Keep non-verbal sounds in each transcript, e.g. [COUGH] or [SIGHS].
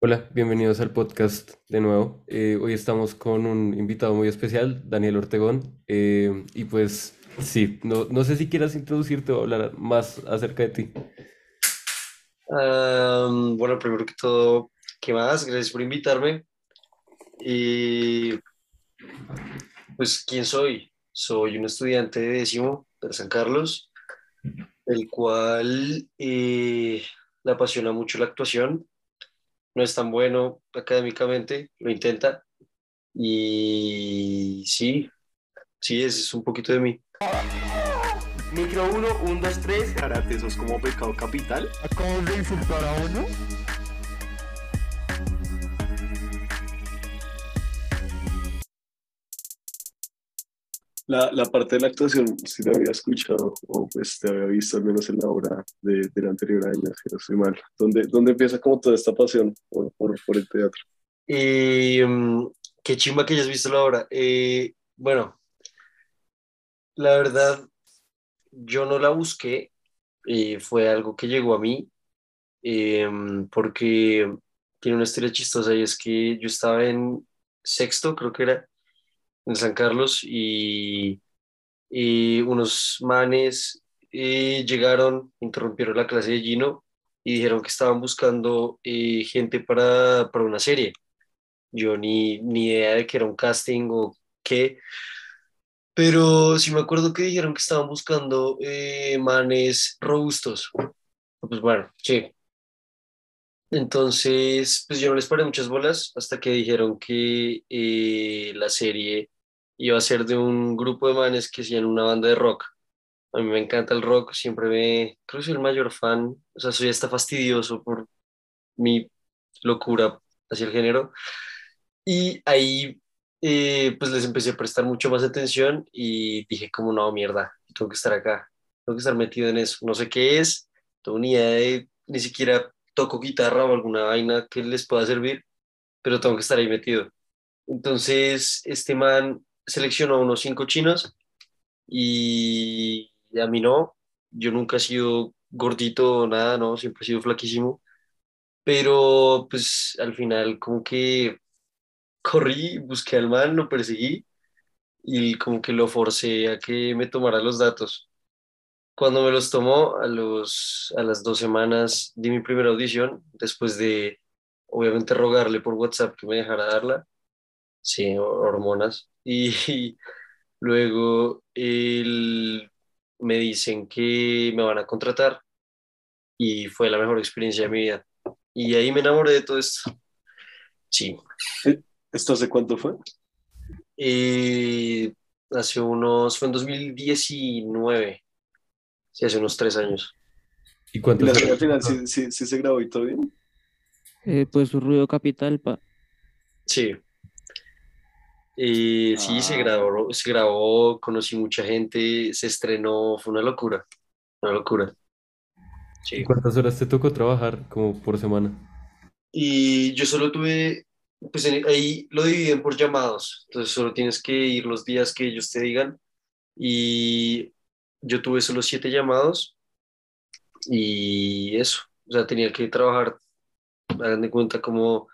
Hola, bienvenidos al podcast de nuevo. Eh, hoy estamos con un invitado muy especial, Daniel Ortegón. eh, y pues sí, no, no sé si quieras introducirte o hablar más acerca de ti. Bueno, primero que todo, ¿qué más? Gracias por invitarme. Y pues, ¿quién soy? Soy un estudiante de décimo de San Carlos, el cual eh, le apasiona mucho la actuación. No es tan bueno académicamente, lo intenta. Y sí, sí, ese es un poquito de mí. Micro uno, 1, 2, 3. Karate, eso es como pecado capital. Acabas de insultar a uno. La, la parte de la actuación sí la había escuchado, o pues te había visto al menos en la obra de, del anterior año, si no estoy mal. ¿Dónde, dónde empieza como toda esta pasión por, por, por el teatro? Mm, qué chimba que hayas visto la obra. Eh, bueno, la verdad, yo no la busqué, eh, fue algo que llegó a mí, eh, porque tiene una historia chistosa y es que yo estaba en sexto, creo que era, en San Carlos, y, y unos manes eh, llegaron, interrumpieron la clase de Gino y dijeron que estaban buscando eh, gente para, para una serie. Yo ni, ni idea de que era un casting o qué, pero sí me acuerdo que dijeron que estaban buscando eh, manes robustos. Pues bueno, sí. Entonces, pues yo no les paré muchas bolas hasta que dijeron que la serie iba a ser de un grupo de manes que hacían una banda de rock. A mí me encanta el rock, siempre me, creo que soy el mayor fan, o sea, soy hasta fastidioso por mi locura hacia el género. Y ahí, eh, pues les empecé a prestar mucho más atención y dije como, no, mierda, tengo que estar acá, tengo que estar metido en eso. No sé qué es, tengo ni idea de, ni siquiera toco guitarra o alguna vaina que les pueda servir, pero tengo que estar ahí metido. Entonces, este man seleccionó unos cinco chinos y a mí no, yo nunca he sido gordito nada, no, siempre he sido flaquísimo, pero pues al final como que corrí, busqué al man, lo perseguí y como que lo forcé a que me tomara los datos. Cuando me los tomó, a, los, a las dos semanas di mi primera audición, después de obviamente rogarle por WhatsApp que me dejara darla, sí, hormonas, y, [LAUGHS] luego él, me dicen que me van a contratar y fue la mejor experiencia de mi vida. Y ahí me enamoré de todo esto. Sí, ¿Eh? ¿Esto hace cuánto fue? Eh, hace unos, fue en 2019, sí, hace unos tres años. ¿Y ¿Y cuántos la serie al años? final sí, sí, sí se grabó y todo bien? Eh, pues Ruido Capital, pa. Sí, Eh, sí, se Ah, grabó, se grabó, conocí mucha gente, se estrenó, fue una locura, una locura. ¿Y Sí. cuántas horas te tocó trabajar como por semana? Y yo solo tuve, pues en- ahí lo dividen por llamados, entonces solo tienes que ir los días que ellos te digan. Y yo tuve solo siete llamados y eso, o sea, tenía que trabajar, hagan de cuenta como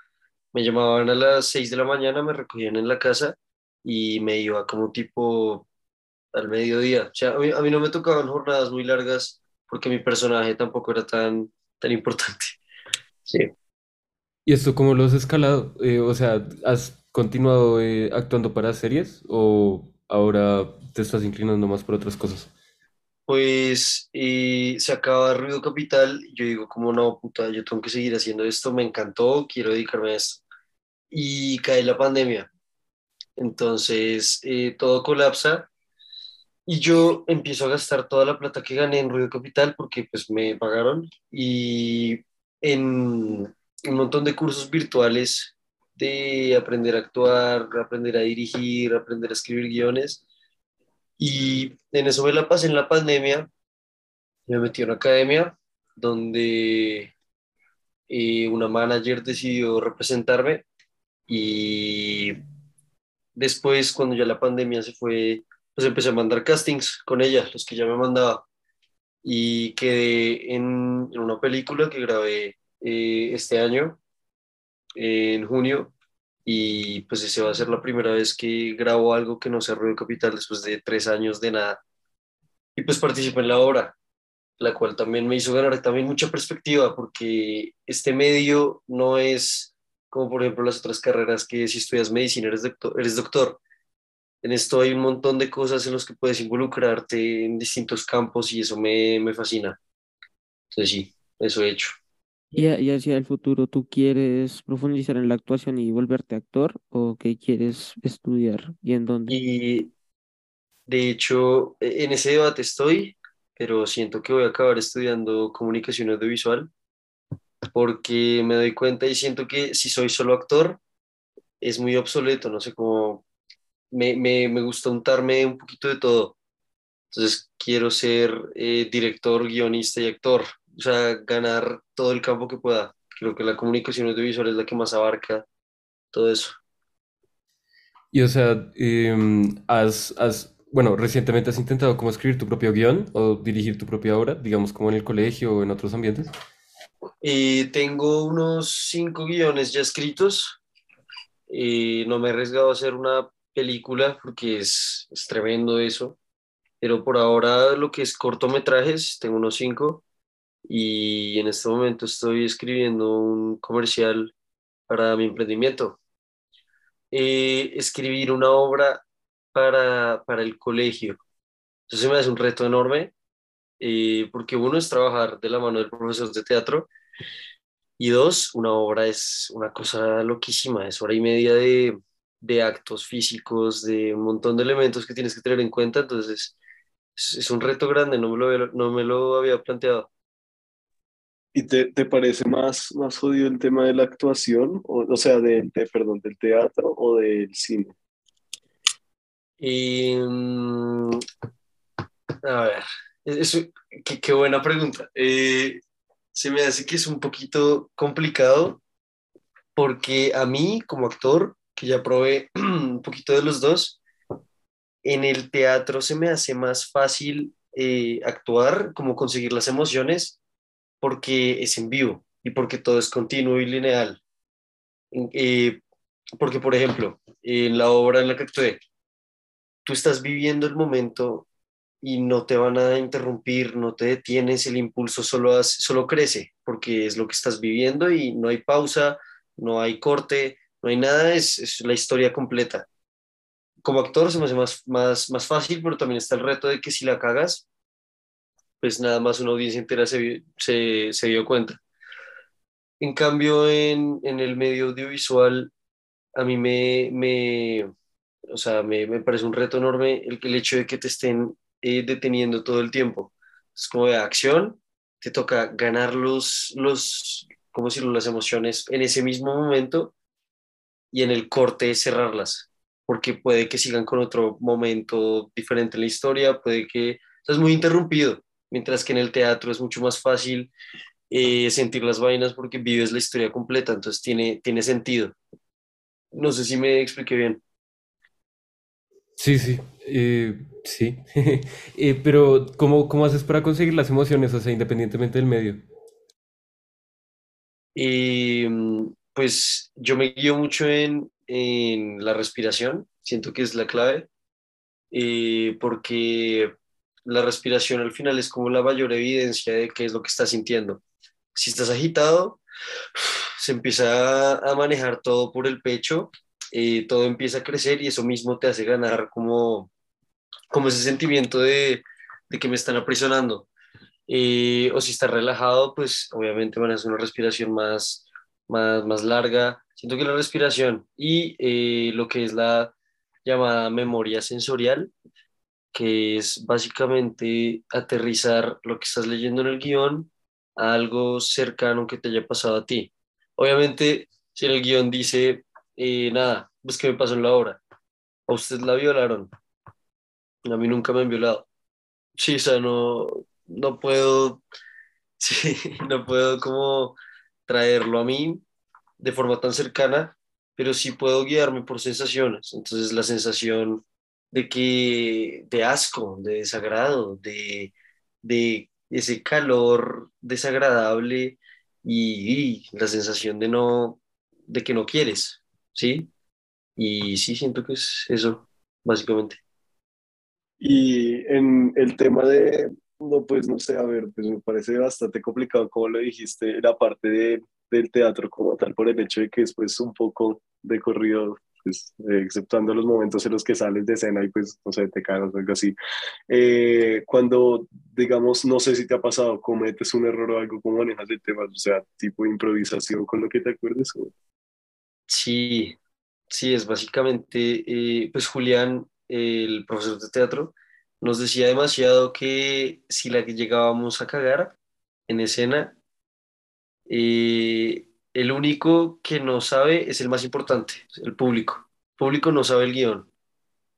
me llamaban a las seis de la mañana, me recogían en la casa y me iba como tipo al mediodía. O sea, a mí, a mí no me tocaban jornadas muy largas porque mi personaje tampoco era tan, tan importante. [LAUGHS] Sí. ¿Y esto cómo lo has escalado? Eh, o sea, ¿has continuado eh, actuando para series o ahora te estás inclinando más por otras cosas? Pues eh, se acaba Ruido Capital yo digo como no, puta, yo tengo que seguir haciendo esto, me encantó, quiero dedicarme a esto. Y cae la pandemia, entonces eh, todo colapsa y yo empiezo a gastar toda la plata que gané en Ruido Capital porque pues me pagaron y en un montón de cursos virtuales de aprender a actuar, aprender a dirigir, aprender a escribir guiones. Y en eso me la pasé en la pandemia. Me metí a una academia donde eh, una manager decidió representarme y después, cuando ya la pandemia se fue, pues empecé a mandar castings con ella, los que ya me mandaba, y quedé en, en una película que grabé eh, este año en junio y pues ese va a ser la primera vez que grabo algo que no sea Ruido Capital después de tres años de nada. Y pues participé en la obra, la cual también me hizo ganar también mucha perspectiva porque este medio no es como por ejemplo las otras carreras que si estudias medicina eres doctor. Eres doctor. En esto hay un montón de cosas en las que puedes involucrarte en distintos campos y eso me, me fascina. Entonces sí, eso he hecho. ¿Y, y hacia el futuro tú quieres profundizar en la actuación y volverte actor o qué quieres estudiar y en dónde? Y de hecho, e- en ese debate estoy, pero siento que voy a acabar estudiando comunicación audiovisual porque me doy cuenta y siento que si soy solo actor es muy obsoleto, no sé cómo, me, me, me gusta untarme un poquito de todo. Entonces quiero ser eh, director, guionista y actor, o sea, ganar todo el campo que pueda. Creo que la comunicación audiovisual es la que más abarca todo eso. Y o sea, em, has, has, bueno, recientemente has intentado como escribir tu propio guion o dirigir tu propia obra, digamos como en el colegio o en otros ambientes. Eh, tengo unos cinco guiones ya escritos. Eh, no me he arriesgado a hacer una película porque es, es tremendo eso. Pero por ahora lo que es cortometrajes, tengo unos cinco. Y en este momento estoy escribiendo un comercial para mi emprendimiento. Eh, escribir una obra para, para el colegio. Entonces me hace un reto enorme eh, porque uno es trabajar de la mano del profesor de teatro y dos, una obra es una cosa loquísima, es hora y media de, de actos físicos, de un montón de elementos que tienes que tener en cuenta, entonces es, es un reto grande, no me lo, había- no me lo había planteado. ¿Y te, te parece más, más jodido el tema de la actuación? O, o sea, de, de- perdón, del teatro o del cine. Y, mm, a ver, es, es- qué, qué buena pregunta. Eh, se me hace que es un poquito complicado porque a mí como actor, que ya probé [CLEARS THROAT] un poquito de los dos, en el teatro se me hace más fácil eh, actuar, como conseguir las emociones, porque es en vivo y porque todo es continuo y lineal. Eh, porque, por ejemplo, en la obra en la que actué, tú estás viviendo el momento y no te van a interrumpir, no te detienes, el impulso solo, solo crece, porque es lo que estás viviendo y no hay pausa, no hay corte, no hay nada, es, es la historia completa. Como actor se me hace más, más, más fácil, pero también está el reto de que si la cagas, pues nada más una audiencia entera se, se, se dio cuenta. En cambio, en, en el medio audiovisual, a mí me, me, o sea, me, me parece un reto enorme el, el hecho de que te estén eh, deteniendo todo el tiempo. Es como de acción, te toca ganar los, los, ¿cómo decirlo?, las emociones en ese mismo momento y en el corte cerrarlas, porque puede que sigan con otro momento diferente en la historia, puede que, o es muy interrumpido, mientras que en el teatro es mucho más fácil eh, sentir las vainas porque vives la historia completa, entonces tiene, tiene sentido. No sé si me expliqué bien. Sí, sí, eh, sí. [LAUGHS] Eh, pero ¿cómo, cómo haces para conseguir las emociones, o sea, independientemente del medio? Mm, pues yo me guío mucho en, en la respiración, siento que es la clave, eh, porque la respiración al final es como la mayor evidencia de qué es lo que estás sintiendo. Si estás agitado, se empieza a manejar todo por el pecho, eh, todo empieza a crecer y eso mismo te hace ganar como, como ese sentimiento de, de que me están aprisionando. Eh, o si estás relajado, pues obviamente van a hacer una respiración más, más, más larga. Siento que la respiración y eh, lo que es la llamada memoria sensorial, que es básicamente aterrizar lo que estás leyendo en el guion a algo cercano que te haya pasado a ti. Obviamente, si en el guion dice, eh, nada, pues que me pasó en la obra, a usted la violaron, a mí nunca me han violado. Sí, o sea, no, no puedo, [LAUGHS] sí, no puedo como traerlo a mí de forma tan cercana, pero sí puedo guiarme por sensaciones. Entonces, la sensación de que, de asco, de desagrado, de, de ese calor desagradable y, y la sensación de no, de que no quieres, ¿sí? Y sí, siento que es eso, básicamente. Y en el tema de, no, pues no sé, a ver, pues me parece bastante complicado como lo dijiste, la parte de, del teatro como tal, por el hecho de que es pues un poco de corrido, pues, eh, exceptuando los momentos en los que sales de escena y pues, no sé, te cagas o algo así. Eh, cuando, digamos, no sé si te ha pasado, cometes un error o algo, ¿cómo manejas el tema? O sea, tipo improvisación con lo que te acuerdes. o- Sí, sí, es básicamente, eh, pues Julián, el profesor de teatro, nos decía demasiado que si la que llegábamos a cagar en escena, eh, el único que no sabe es el más importante, el público. Público no sabe el guion.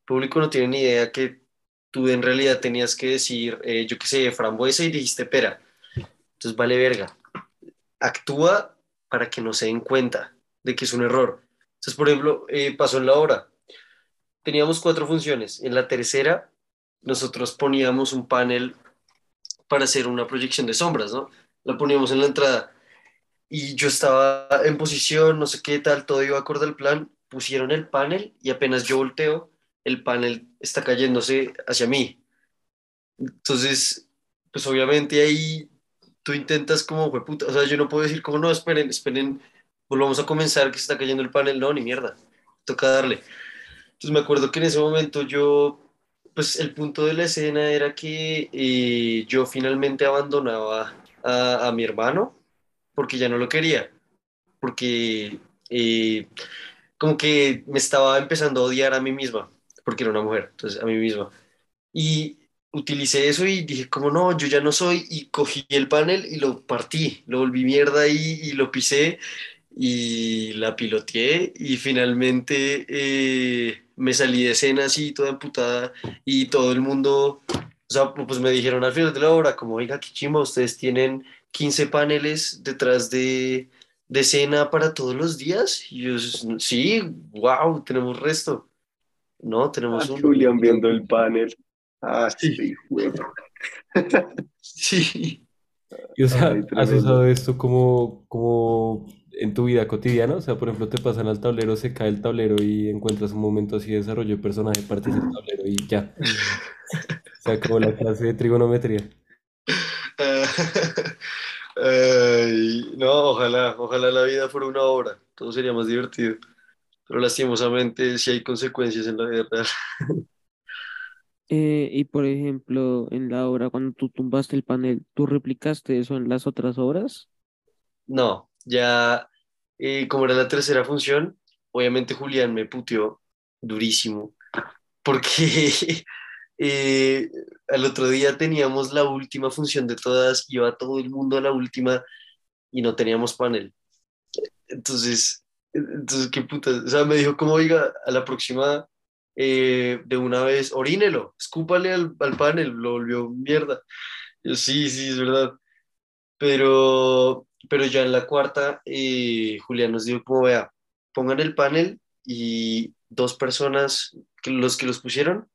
Público no tiene ni idea que tú en realidad tenías que decir, eh, yo qué sé, frambuesa y dijiste pera. Entonces vale verga. Actúa para que no se den cuenta de que es un error. Entonces, por ejemplo, eh, pasó en la obra. Teníamos cuatro funciones. En la tercera, nosotros poníamos un panel para hacer una proyección de sombras, ¿no? La poníamos en la entrada. Y yo estaba en posición, no sé qué tal, todo iba acorde al plan. Pusieron el panel y apenas yo volteo, el panel está cayéndose hacia mí. Entonces, pues obviamente ahí tú intentas como, "Jue puta", o sea, yo no puedo decir como, no, esperen, esperen, volvamos a comenzar que se está cayendo el panel, no, ni mierda, toca darle. Entonces me acuerdo que en ese momento yo, pues el punto de la escena era que eh, yo finalmente abandonaba a, a mi hermano porque ya no lo quería, porque eh, como que me estaba empezando a odiar a mí misma, porque era una mujer, entonces a mí misma. Y utilicé eso y dije, como no, yo ya no soy, y cogí el panel y lo partí, lo volví mierda y, y lo pisé y la piloteé y finalmente eh, me salí de escena así, toda emputada y todo el mundo, o sea, pues me dijeron al final de la obra, como, oiga, qué chimba, ustedes tienen 15 paneles detrás de, de escena para todos los días. Y yo, sí, wow, tenemos resto. No, Ah, tenemos un... Julián viendo el panel. Ah, Sí. sí, güey. [LAUGHS] Sí. Y o sea, Ay, ¿has usado esto como, como en tu vida cotidiana? O sea, por ejemplo, te pasan al tablero, se cae el tablero y encuentras un momento así de desarrollo de personaje, partes del tablero y ya. Se acabó la clase de trigonometría. [LAUGHS] No, ojalá, ojalá la vida fuera una obra, todo sería más divertido. Pero lastimosamente sí hay consecuencias en la vida real. [LAUGHS] Eh, y por ejemplo, en la obra, cuando tú tumbaste el panel, ¿tú replicaste eso en las otras obras? No, ya eh, como era la tercera función, obviamente Julián me puteó durísimo, porque [LAUGHS] eh, al otro día teníamos la última función de todas, iba todo el mundo a la última y no teníamos panel. Entonces, entonces qué puta, o sea, me dijo como, oiga, a la próxima eh, de una vez, orínelo, escúpale al, al panel, lo volvió mierda. Yo, sí, sí, es verdad. Pero, pero ya en la cuarta, eh, Julián nos dijo como, vea, pongan el panel y dos personas, los que los pusieron,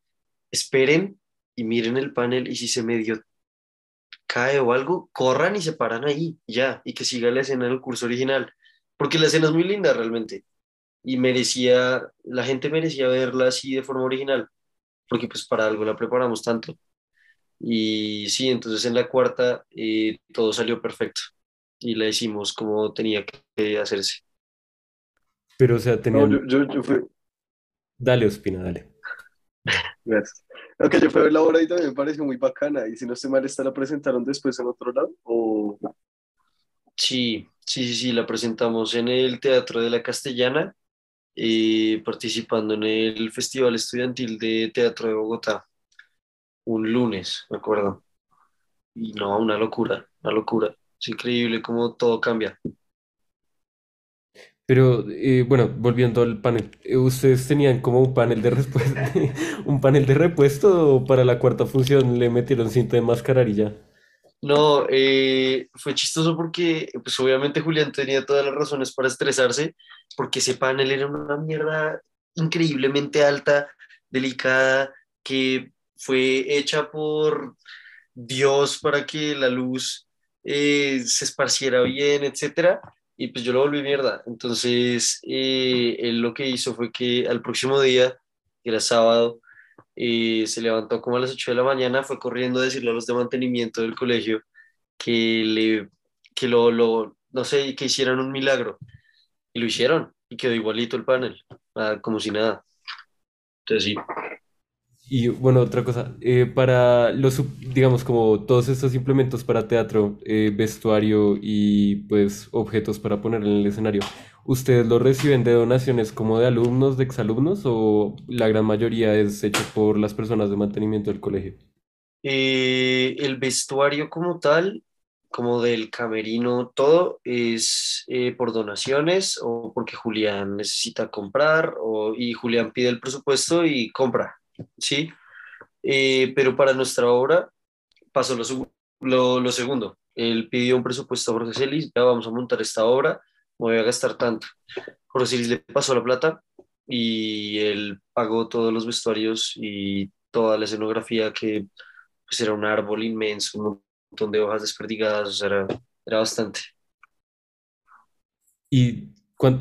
esperen y miren el panel y si se medio cae o algo, corran y se paran ahí, ya, y que siga la escena del curso original, porque la escena es muy linda realmente. Y merecía, la gente merecía verla así de forma original, porque pues para algo la preparamos tanto. Y sí, entonces en la cuarta eh, todo salió perfecto y la hicimos como tenía que hacerse. Pero, o sea, No, tenían... yo, yo, yo fui, Dale, Ospina, dale. [LAUGHS] gracias. Aunque yo fui a ver la obra y también me pareció muy bacana. Y si no estoy mal, ¿esta la presentaron después en otro lado? O... Sí, sí, sí, sí, la presentamos en el Teatro de la Castellana, eh, participando en el Festival Estudiantil de Teatro de Bogotá, un lunes, me acuerdo. Y no, una locura, una locura. Es increíble cómo todo cambia. Pero, eh, bueno, volviendo al panel, eh, ¿ustedes tenían como un panel de repuesto, [LAUGHS] un panel de repuesto o para la cuarta función le metieron cinta de ya? No, eh, fue chistoso porque, pues obviamente Julián tenía todas las razones para estresarse, porque ese panel era una mierda increíblemente alta, delicada, que fue hecha por Dios para que la luz eh, se esparciera bien, etcétera. y pues yo lo volví mierda. Entonces, eh, él lo que hizo fue que al próximo día, que era sábado, eh, se levantó como a las 8 de la mañana, fue corriendo a decirle a los de mantenimiento del colegio que, le, que lo, lo, no sé, que hicieran un milagro. Y lo hicieron, y quedó igualito el panel, como si nada. Entonces sí. Y bueno, otra cosa, eh, para los, digamos, como todos estos implementos para teatro, eh, vestuario y pues objetos para poner en el escenario, ¿ustedes los reciben de donaciones como de alumnos, de exalumnos o la gran mayoría es hecho por las personas de mantenimiento del colegio? Eh, el vestuario como tal, como del camerino, todo es eh, por donaciones o porque Julián necesita comprar o, y Julián pide el presupuesto y compra, ¿sí? Eh, pero para nuestra obra pasó lo, lo, lo segundo. Él pidió un presupuesto a Jorge Celis, ya vamos a montar esta obra, me voy a gastar tanto. Jorge Celis le pasó la plata y él pagó todos los vestuarios y toda la escenografía que pues era un árbol inmenso, un montón de hojas desperdigadas, o sea, era, era bastante. ¿Y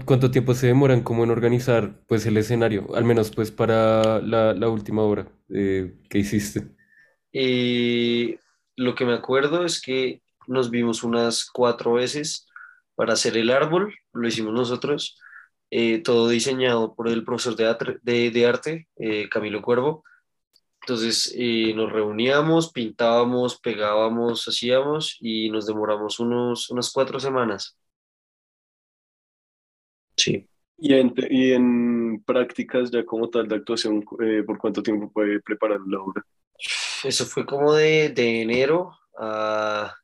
cuánto tiempo se demoran como en organizar pues el escenario? Al menos pues para la, la última obra eh, que hiciste. Eh, lo que me acuerdo es que nos vimos unas cuatro veces para hacer el árbol, lo hicimos nosotros, eh, todo diseñado por el profesor de, atre- de, de arte, eh, Camilo Cuervo. Entonces eh, nos reuníamos, pintábamos, pegábamos, hacíamos y nos demoramos unos, unas cuatro semanas. Sí. Y en, te- y en prácticas ya como tal de actuación, eh, ¿por cuánto tiempo puede preparar la obra? Eso fue como de, de enero a,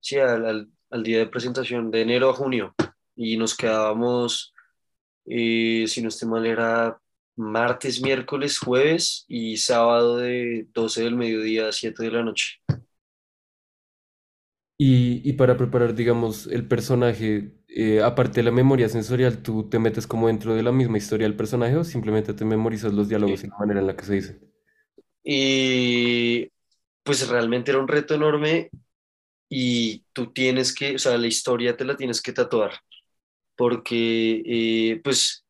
sí, al, al- al día de presentación, de enero a junio. Y nos quedábamos, eh, si no estoy mal, era martes, miércoles, jueves y sábado de 12 del mediodía a 7 de la noche. Y, y para preparar, digamos, el personaje, eh, aparte de la memoria sensorial, ¿tú te metes como dentro de la misma historia del personaje o simplemente te memorizas los diálogos y la manera en la que se dicen? Y pues realmente era un reto enorme y tú tienes que, o sea, la historia te la tienes que tatuar, porque eh, pues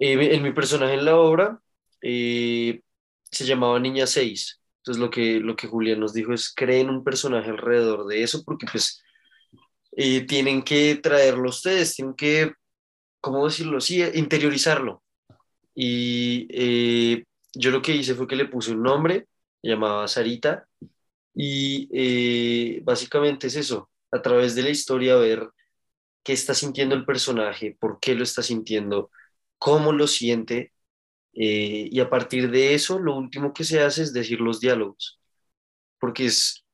eh, en mi personaje en la obra eh, se llamaba Niña 6. Entonces lo que, lo que Julián nos dijo es creen un personaje alrededor de eso porque pues eh, tienen que traerlo ustedes, tienen que, ¿cómo decirlo? Sí, interiorizarlo. Y eh, yo lo que hice fue que le puse un nombre, llamaba Sarita, y eh, básicamente es eso, a través de la historia ver qué está sintiendo el personaje, por qué lo está sintiendo, cómo lo siente, eh, y a partir de eso lo último que se hace es decir los diálogos, porque es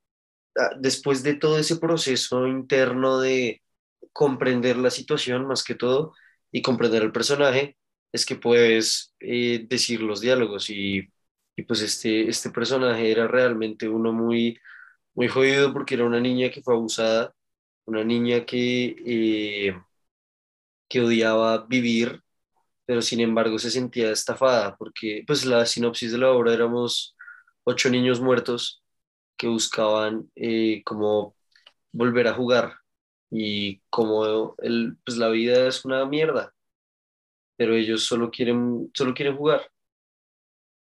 después de todo ese proceso interno de comprender la situación más que todo y comprender el personaje, es que puedes eh, decir los diálogos y, y pues este, este personaje era realmente uno muy, muy jodido porque era una niña que fue abusada, una niña que, eh, que odiaba vivir, pero sin embargo se sentía estafada porque pues la sinopsis de la obra éramos ocho niños muertos que buscaban eh, como volver a jugar y como el, pues la vida es una mierda, pero ellos solo quieren, solo quieren jugar.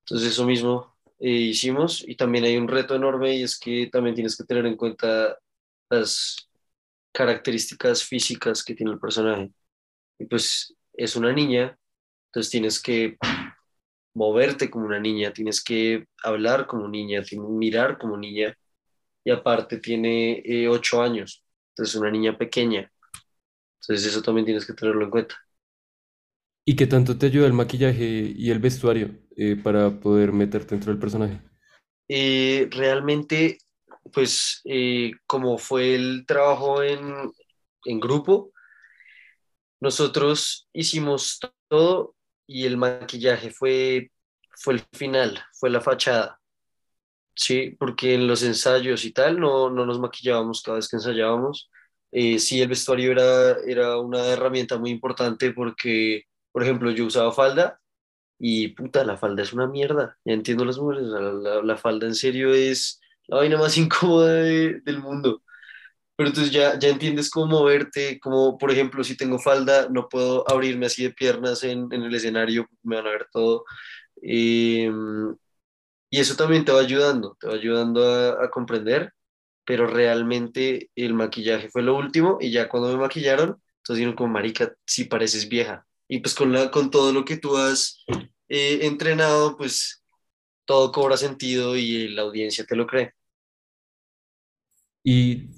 Entonces eso mismo eh, hicimos y también hay un reto enorme y es que también tienes que tener en cuenta las características físicas que tiene el personaje. Y pues es una niña, entonces tienes que moverte como una niña, tienes que hablar como niña, tienes que mirar como niña y aparte tiene eh, ocho años, entonces una niña pequeña. Entonces eso también tienes que tenerlo en cuenta. ¿Y qué tanto te ayuda el maquillaje y el vestuario eh, para poder meterte dentro del personaje? Eh, realmente, pues eh, como fue el trabajo en, en grupo, nosotros hicimos todo y el maquillaje fue, fue el final, fue la fachada. Sí, porque en los ensayos y tal no, no nos maquillábamos cada vez que ensayábamos. Eh, sí, el vestuario era, era una herramienta muy importante porque, por ejemplo, yo usaba falda y puta, la falda es una mierda. Ya entiendo las mujeres, la, falda en serio es la vaina más [LAUGHS] incómoda de- del mundo. Pero entonces ya, ya entiendes cómo moverte, como por ejemplo, si tengo falda, no puedo abrirme así de piernas en, en el escenario, me van a ver todo. Em, y eso también te va ayudando, te va ayudando a, a comprender, pero realmente el maquillaje fue lo último y ya cuando me maquillaron, entonces dijeron como, marica, si pareces vieja. Y pues con, la, con todo lo que tú has eh, entrenado, pues todo cobra sentido y la audiencia te lo cree. Y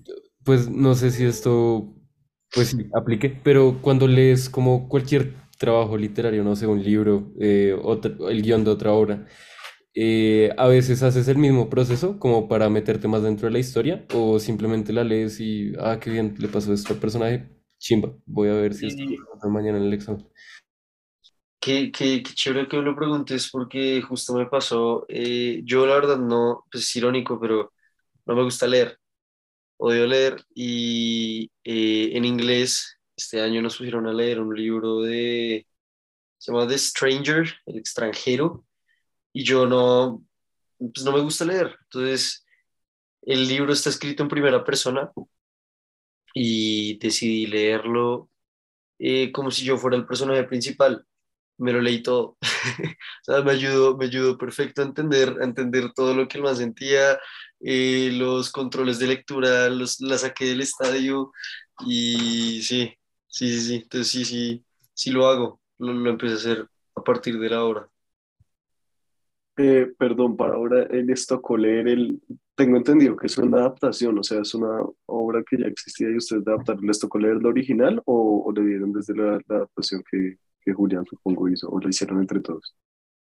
pues no sé si esto pues sí, aplique, pero cuando lees como cualquier trabajo literario, no sé, un libro, eh, otro- el guion de otra obra, eh, a veces haces el mismo proceso como para meterte más dentro de la historia o simplemente la lees y, ah, qué bien, le pasó esto al personaje, chimba, voy a ver si esto lo preguntan mañana en el examen. qué, qué, qué chévere que me lo preguntes porque justo me pasó, eh, yo la verdad no, pues es irónico, pero no me gusta leer, odio leer y eh, en inglés este año nos pusieron a leer un libro de, se llama The Stranger, el extranjero, y yo no, pues no me gusta leer, entonces el libro está escrito en primera persona y decidí leerlo eh, como si yo fuera el personaje principal. Me lo leí todo. [LAUGHS] O sea, me ayudó, me ayudó perfecto a entender, a entender todo lo que el man sentía, eh, los controles de lectura, los, la saqué del estadio y sí, sí, sí, sí. Entonces sí, sí, sí lo hago. Lo, lo empecé a hacer a partir de la hora. Eh, perdón, para ahora el Estocoler, el... tengo entendido que es una adaptación, o sea, es una obra que ya existía y ustedes adaptaron el Estocoler la original o, o le dieron desde la, la adaptación que, que Julián supongo hizo o lo hicieron entre todos.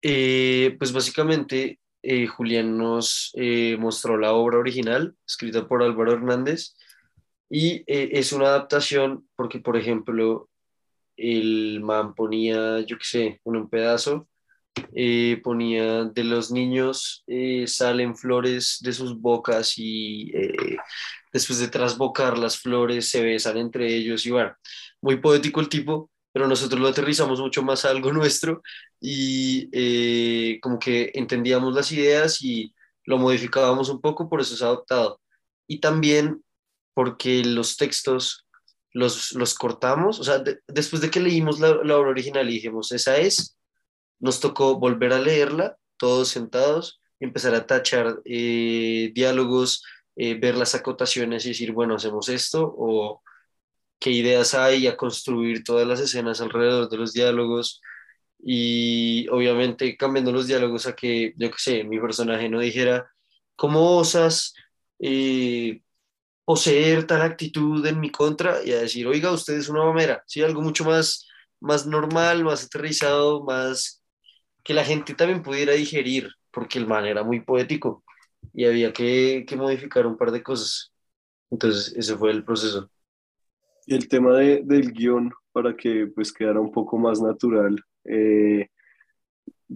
Eh, pues básicamente eh, Julián nos eh, mostró la obra original, escrita por Álvaro Hernández, y eh, es una adaptación porque, por ejemplo, el man ponía, yo qué sé, un pedazo, eh, ponía de los niños eh, salen flores de sus bocas y después de trasbocar las flores se besan entre ellos y bueno, muy poético el tipo, pero nosotros lo aterrizamos mucho más a algo [LAUGHS] nuestro y eh, como que entendíamos las ideas y lo modificábamos un poco, por eso es adoptado. Y también porque los textos los, los cortamos, o sea, de- después de que leímos la, la obra original y dijimos, esa es, nos tocó volver a leerla, todos sentados, y empezar a tachar eh, diálogos, eh, ver las acotaciones y decir, bueno, hacemos esto, o qué ideas hay, a construir todas las escenas alrededor de los diálogos, y obviamente cambiando los diálogos a que, yo qué sé, mi personaje no dijera, ¿cómo osas eh, poseer tal actitud en mi contra? Y a decir, oiga, usted es una mamera, ¿sí? Algo mucho más, más normal, más aterrizado, más que la gente también pudiera digerir, porque el man era muy poético y había que, que modificar un par de cosas. Entonces, ese fue el proceso. Y el tema de, del guion, para que pues quedara un poco más natural, eh,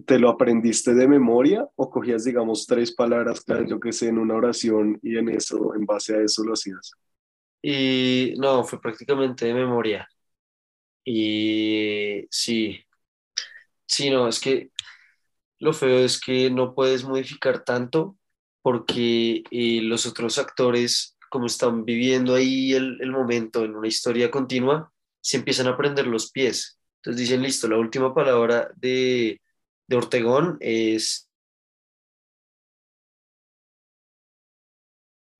¿te lo aprendiste de memoria o cogías, digamos, tres palabras, yo que sé, en una oración y en eso, en base a eso lo hacías? Y no, fue prácticamente de memoria. Y sí, sí, no, es que lo feo es que no puedes modificar tanto porque eh, los otros actores, como están viviendo ahí el, el momento en una historia continua, se empiezan a prender los pies. Entonces dicen, listo, la última palabra de, de Ortegón es...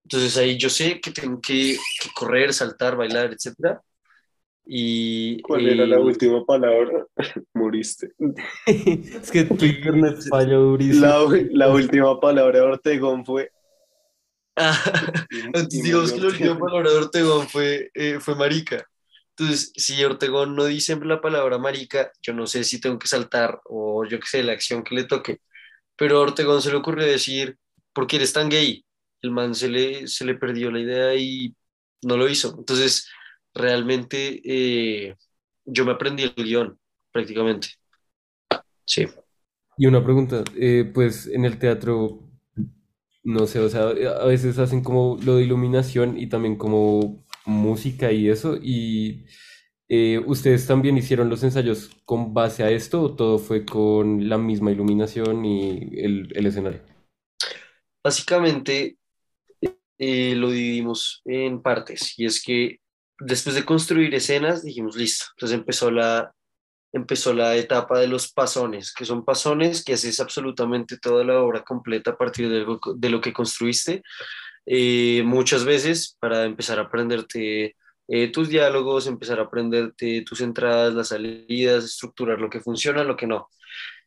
Entonces ahí yo sé que tengo que, que correr, saltar, bailar, etcétera. Y ¿Cuál era la eh, última palabra? [LAUGHS] Moriste. [LAUGHS] Es que tu internet falla durísimo. La, la última palabra de Ortegón fue... Ah, [LAUGHS] y- entonces y digamos que la última palabra de Ortegón fue, eh, fue marica. Entonces, si Ortegón no dice la palabra marica, yo no sé si tengo que saltar o yo qué sé, la acción que le toque. Pero a Ortegón se le ocurrió decir, ¿por qué eres tan gay? El man se le, se le perdió la idea y no lo hizo. Entonces, realmente eh, yo me aprendí el guion, prácticamente. Sí. Y una pregunta, eh, pues en el teatro, no sé, o sea, a veces hacen como lo de iluminación y también como música y eso, y eh, ¿ustedes también hicieron los ensayos con base a esto o todo fue con la misma iluminación y el, el escenario? Básicamente, eh, lo dividimos en partes y es que después de construir escenas dijimos, listo, entonces empezó la, empezó la etapa de los pasones, que son pasones que haces absolutamente toda la obra completa a partir de lo, que construiste, eh, muchas veces para empezar a aprenderte eh, tus diálogos, empezar a aprenderte tus entradas, las salidas, estructurar lo que funciona, lo que no.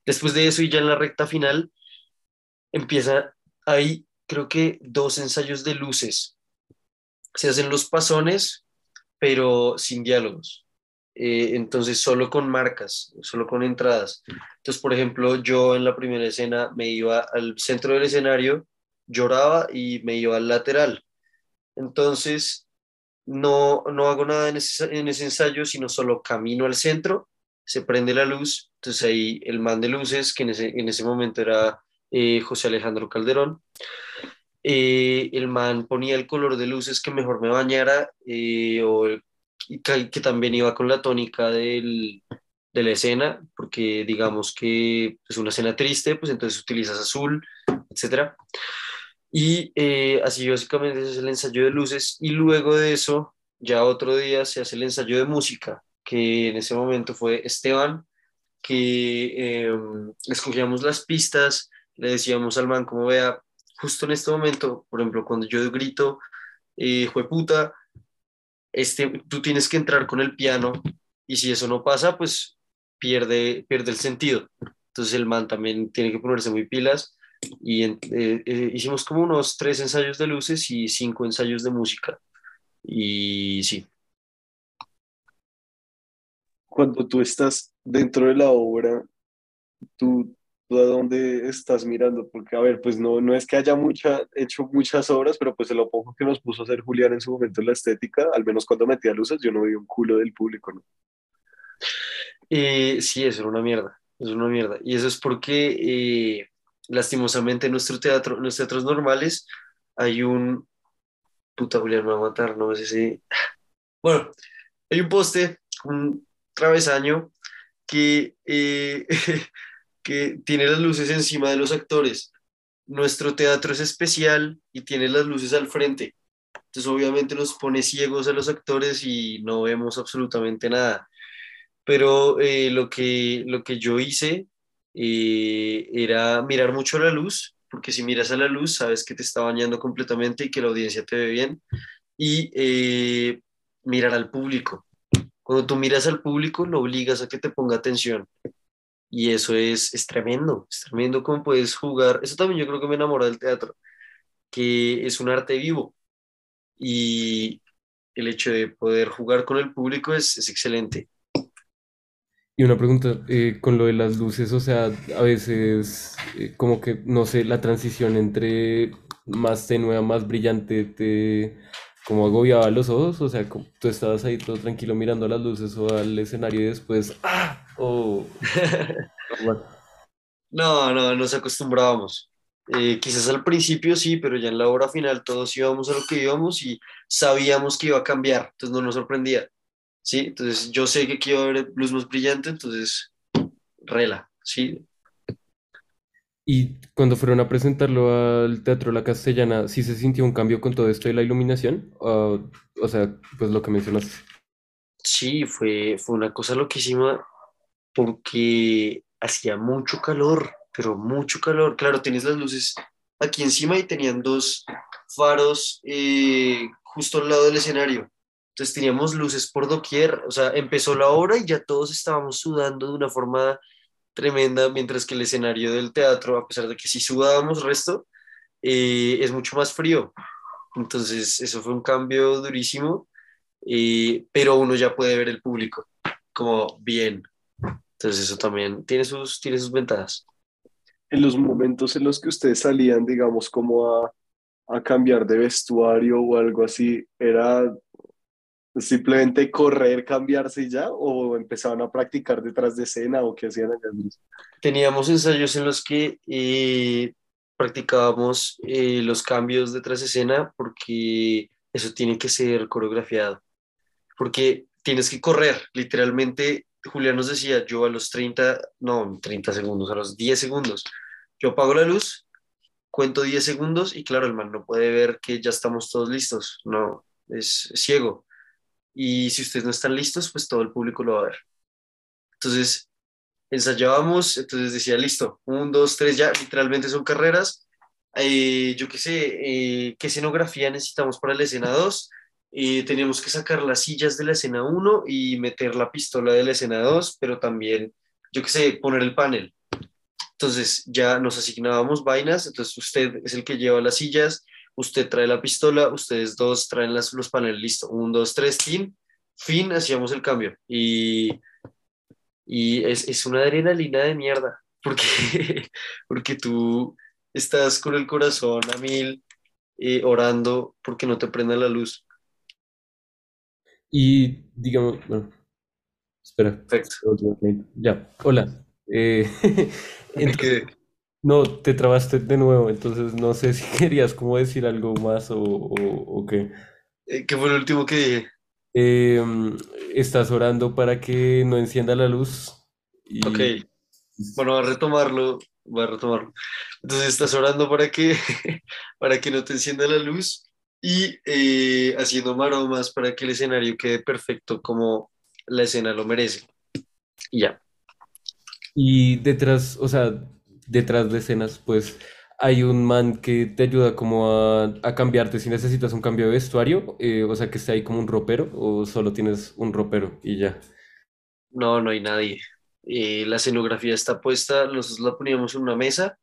Después de eso y ya en la recta final, empieza ahí, creo que dos ensayos de luces. Se hacen los pasones, pero sin diálogos. Eh, entonces, solo con marcas, solo con entradas. Entonces, por ejemplo, yo en la primera escena me iba al centro del escenario, lloraba y me iba al lateral. Entonces, no, no hago nada en ese, en ensayo, sino solo camino al centro, se prende la luz, entonces ahí el man de luces, que en ese, en ese momento era eh, José Alejandro Calderón, eh, el man ponía el color de luces que mejor me bañara eh, o y que, que, también iba con la tónica del, de la escena, porque digamos que es una escena triste, pues entonces utilizas azul, etcétera. Y eh, así básicamente es el ensayo de luces y luego de eso, ya otro día se hace el ensayo de música, que en ese momento fue Esteban, que eh, escogíamos las pistas, le decíamos al man como vea, justo en este momento, por ejemplo, cuando yo grito, eh, puta, este, tú tienes que entrar con el piano y si eso no pasa, pues pierde, pierde el sentido. Entonces el man también tiene que ponerse muy pilas y eh, eh, hicimos como unos tres ensayos de luces y cinco ensayos de música. Y sí. Cuando tú estás dentro de la obra, tú, tú a dónde estás mirando, porque a ver, pues no, no es que haya mucha, hecho muchas obras, pero pues lo poco que nos puso a hacer Julián en su momento en la estética, al menos cuando metía luces, yo no vi un culo del público, ¿no? Eh, sí, eso era una mierda, es una mierda. Y eso es porque eh, lastimosamente en nuestro teatro, en los teatros normales, hay un... Puta, Julián me va a matar, no sé si... Bueno, hay un poste, un travesaño que, eh, [LAUGHS] que tiene las luces encima de los actores. Nuestro teatro es especial y tiene las luces al frente. Entonces obviamente nos pone ciegos a los actores y no vemos absolutamente nada. Pero eh, lo, que, lo que yo hice eh, era mirar mucho la luz, porque si miras a la luz sabes que te está bañando completamente y que la audiencia te ve bien, y eh, mirar al público. Cuando tú miras al público, lo obligas a que te ponga atención. Y eso es, es tremendo, es tremendo cómo puedes jugar. Eso también yo creo que me enamora del teatro, que es un arte vivo. Y el hecho de poder jugar con el público es, es excelente. Y una pregunta, eh, con lo de las luces, o sea, a veces eh, como que, no sé, la transición entre más tenue a más brillante te como agobiaba los ojos, o sea, tú estabas ahí todo tranquilo mirando las luces o al escenario y después, ¡ah! O... [LAUGHS] No, no, nos acostumbrábamos. Eh, quizás al principio sí, pero ya en la hora final todos íbamos a lo que íbamos y sabíamos que iba a cambiar, entonces no nos sorprendía. ¿sí? Entonces yo sé que aquí va a haber luz más brillante, entonces rela, ¿sí? Y cuando fueron a presentarlo al Teatro La Castellana, ¿sí se sintió un cambio con todo esto de la iluminación? o sea, pues lo que mencionaste. Sí, fue, fue una cosa loquísima porque hacía mucho calor, pero mucho calor. Claro, tienes las luces aquí encima y tenían dos faros eh, justo al lado del escenario. Entonces teníamos luces por doquier, o sea, empezó la obra y ya todos estábamos sudando de una forma tremenda, mientras que el escenario del teatro, a pesar de que sí sudábamos resto, eh, es mucho más frío. Entonces eso fue un cambio durísimo, eh, pero uno ya puede ver el público como bien. Entonces eso también tiene sus, tiene sus ventajas. En los momentos en los que ustedes salían, digamos, como a, a cambiar de vestuario o algo así, ¿era simplemente correr, cambiarse y ya, o empezaban a practicar detrás de escena o qué hacían allá? Teníamos ensayos en los que eh, practicábamos eh, los cambios detrás de escena porque eso tiene que ser coreografiado, porque tienes que correr, literalmente. Julián nos decía, yo a los 30, no, 30 segundos, a los 10 segundos, yo apago la luz, cuento 10 segundos y claro, el man no puede ver que ya estamos todos listos, no, es, ciego. Y si ustedes no están listos, pues todo el público lo va a ver. Entonces, ensayábamos, entonces decía, listo, un, dos, tres, ya, literalmente son carreras. Eh, yo qué sé, eh, qué escenografía necesitamos para la escena 2. Eh, teníamos que sacar las sillas de la escena 1 y meter la pistola de la escena 2, pero también, yo qué sé, poner el panel. Entonces ya nos asignábamos vainas, entonces usted es el que lleva las sillas, usted trae la pistola, ustedes dos traen las, los paneles, listo, un, dos, tres, fin, fin, hacíamos el cambio. Y, y es, es una adrenalina de mierda, porque, [LAUGHS] porque tú estás con el corazón a mil, eh, orando porque no te prenda la luz. Y digamos, bueno, espera, Perfecto. ya, hola. Eh, [LAUGHS] quedé. no, te trabaste de nuevo, entonces no sé si [LAUGHS] querías como decir algo más o, o, o qué. Eh, ¿Qué fue lo último que dije? Eh, estás orando para que no encienda la luz y Ok, bueno, voy a retomarlo, voy a retomarlo. Entonces estás orando para que, [LAUGHS] para que no te encienda la luz y eh, haciendo maromas para que el escenario quede perfecto como la escena lo merece. Y ya. Y detrás, o sea, detrás de escenas, pues hay un man que te ayuda como a, a cambiarte si necesitas un cambio de vestuario, eh, o sea, que esté ahí como un ropero, o solo tienes un ropero y ya. No, no hay nadie. Eh, la escenografía está puesta, nosotros la poníamos en una mesa